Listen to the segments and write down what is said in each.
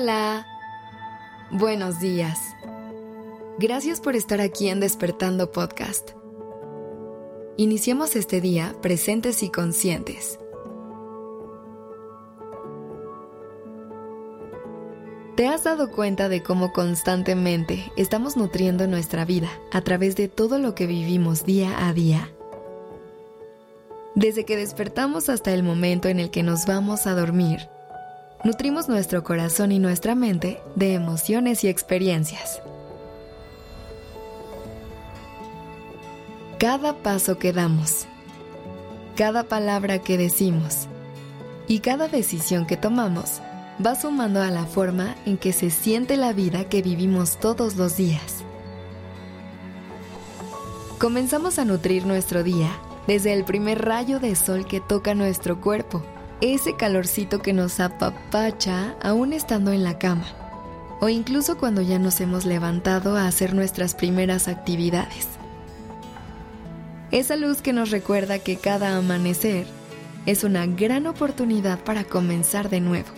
Hola. Buenos días. Gracias por estar aquí en Despertando Podcast. Iniciemos este día presentes y conscientes. ¿Te has dado cuenta de cómo constantemente estamos nutriendo nuestra vida a través de todo lo que vivimos día a día? Desde que despertamos hasta el momento en el que nos vamos a dormir, nutrimos nuestro corazón y nuestra mente de emociones y experiencias. Cada paso que damos, cada palabra que decimos y cada decisión que tomamos va sumando a la forma en que se siente la vida que vivimos todos los días. Comenzamos a nutrir nuestro día desde el primer rayo de sol que toca nuestro cuerpo ese calorcito que nos apapacha aún estando en la cama, o incluso cuando ya nos hemos levantado a hacer nuestras primeras actividades. Esa luz que nos recuerda que cada amanecer es una gran oportunidad para comenzar de nuevo.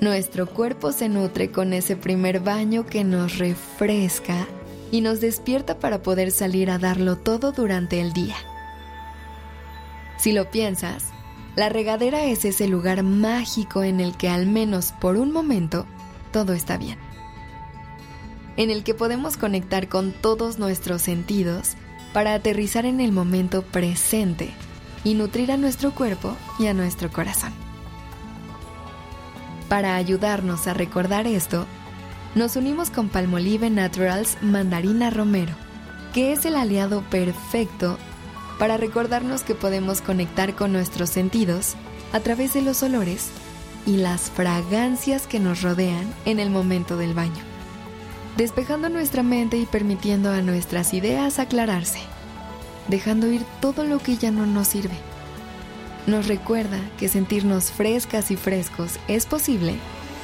Nuestro cuerpo se nutre con ese primer baño que nos refresca y nos despierta para poder salir a darlo todo durante el día. Si lo piensas, la regadera es ese lugar mágico en el que al menos por un momento todo está bien. En el que podemos conectar con todos nuestros sentidos para aterrizar en el momento presente y nutrir a nuestro cuerpo y a nuestro corazón. Para ayudarnos a recordar esto, nos unimos con Palmolive Naturals Mandarina Romero, que es el aliado perfecto para recordarnos que podemos conectar con nuestros sentidos a través de los olores y las fragancias que nos rodean en el momento del baño, despejando nuestra mente y permitiendo a nuestras ideas aclararse, dejando ir todo lo que ya no nos sirve. Nos recuerda que sentirnos frescas y frescos es posible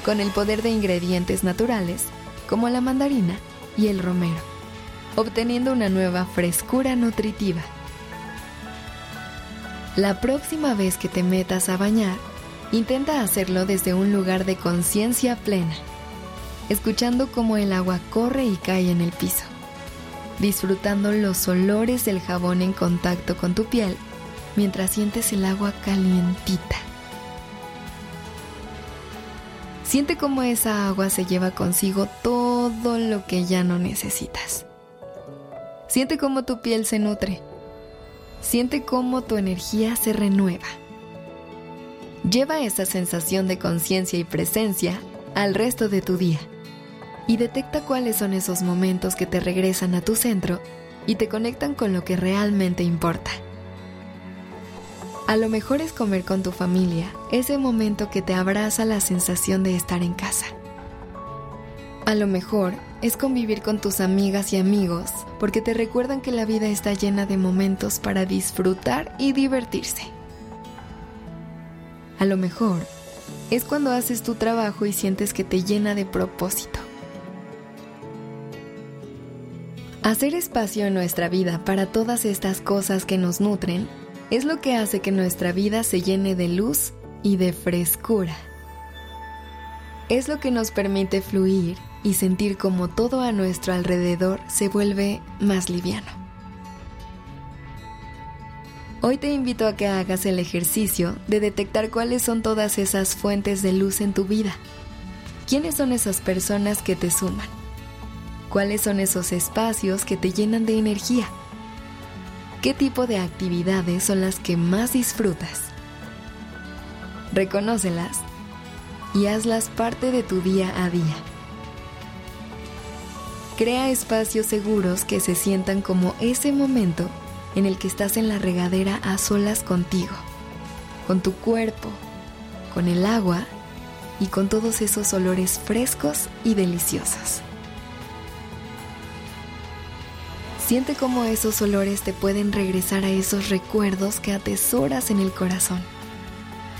con el poder de ingredientes naturales como la mandarina y el romero, obteniendo una nueva frescura nutritiva. La próxima vez que te metas a bañar, intenta hacerlo desde un lugar de conciencia plena, escuchando cómo el agua corre y cae en el piso, disfrutando los olores del jabón en contacto con tu piel mientras sientes el agua calientita. Siente cómo esa agua se lleva consigo todo lo que ya no necesitas. Siente cómo tu piel se nutre Siente cómo tu energía se renueva. Lleva esa sensación de conciencia y presencia al resto de tu día y detecta cuáles son esos momentos que te regresan a tu centro y te conectan con lo que realmente importa. A lo mejor es comer con tu familia, ese momento que te abraza la sensación de estar en casa. A lo mejor es convivir con tus amigas y amigos porque te recuerdan que la vida está llena de momentos para disfrutar y divertirse. A lo mejor es cuando haces tu trabajo y sientes que te llena de propósito. Hacer espacio en nuestra vida para todas estas cosas que nos nutren es lo que hace que nuestra vida se llene de luz y de frescura. Es lo que nos permite fluir y sentir como todo a nuestro alrededor se vuelve más liviano. Hoy te invito a que hagas el ejercicio de detectar cuáles son todas esas fuentes de luz en tu vida. ¿Quiénes son esas personas que te suman? ¿Cuáles son esos espacios que te llenan de energía? ¿Qué tipo de actividades son las que más disfrutas? Reconócelas y hazlas parte de tu día a día. Crea espacios seguros que se sientan como ese momento en el que estás en la regadera a solas contigo, con tu cuerpo, con el agua y con todos esos olores frescos y deliciosos. Siente cómo esos olores te pueden regresar a esos recuerdos que atesoras en el corazón.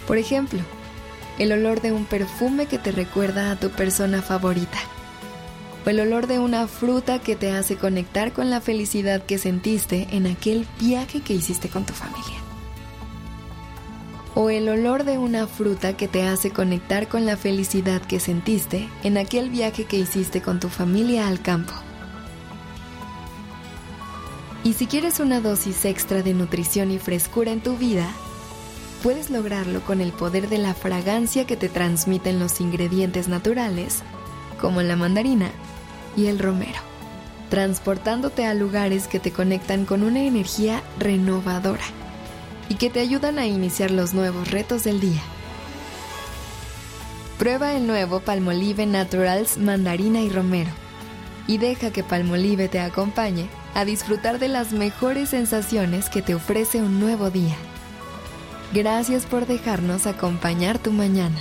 Por ejemplo, el olor de un perfume que te recuerda a tu persona favorita o el olor de una fruta que te hace conectar con la felicidad que sentiste en aquel viaje que hiciste con tu familia. o el olor de una fruta que te hace conectar con la felicidad que sentiste en aquel viaje que hiciste con tu familia al campo. Y si quieres una dosis extra de nutrición y frescura en tu vida, puedes lograrlo con el poder de la fragancia que te transmiten los ingredientes naturales, como la mandarina y el romero, transportándote a lugares que te conectan con una energía renovadora y que te ayudan a iniciar los nuevos retos del día. Prueba el nuevo Palmolive Naturals Mandarina y Romero y deja que Palmolive te acompañe a disfrutar de las mejores sensaciones que te ofrece un nuevo día. Gracias por dejarnos acompañar tu mañana.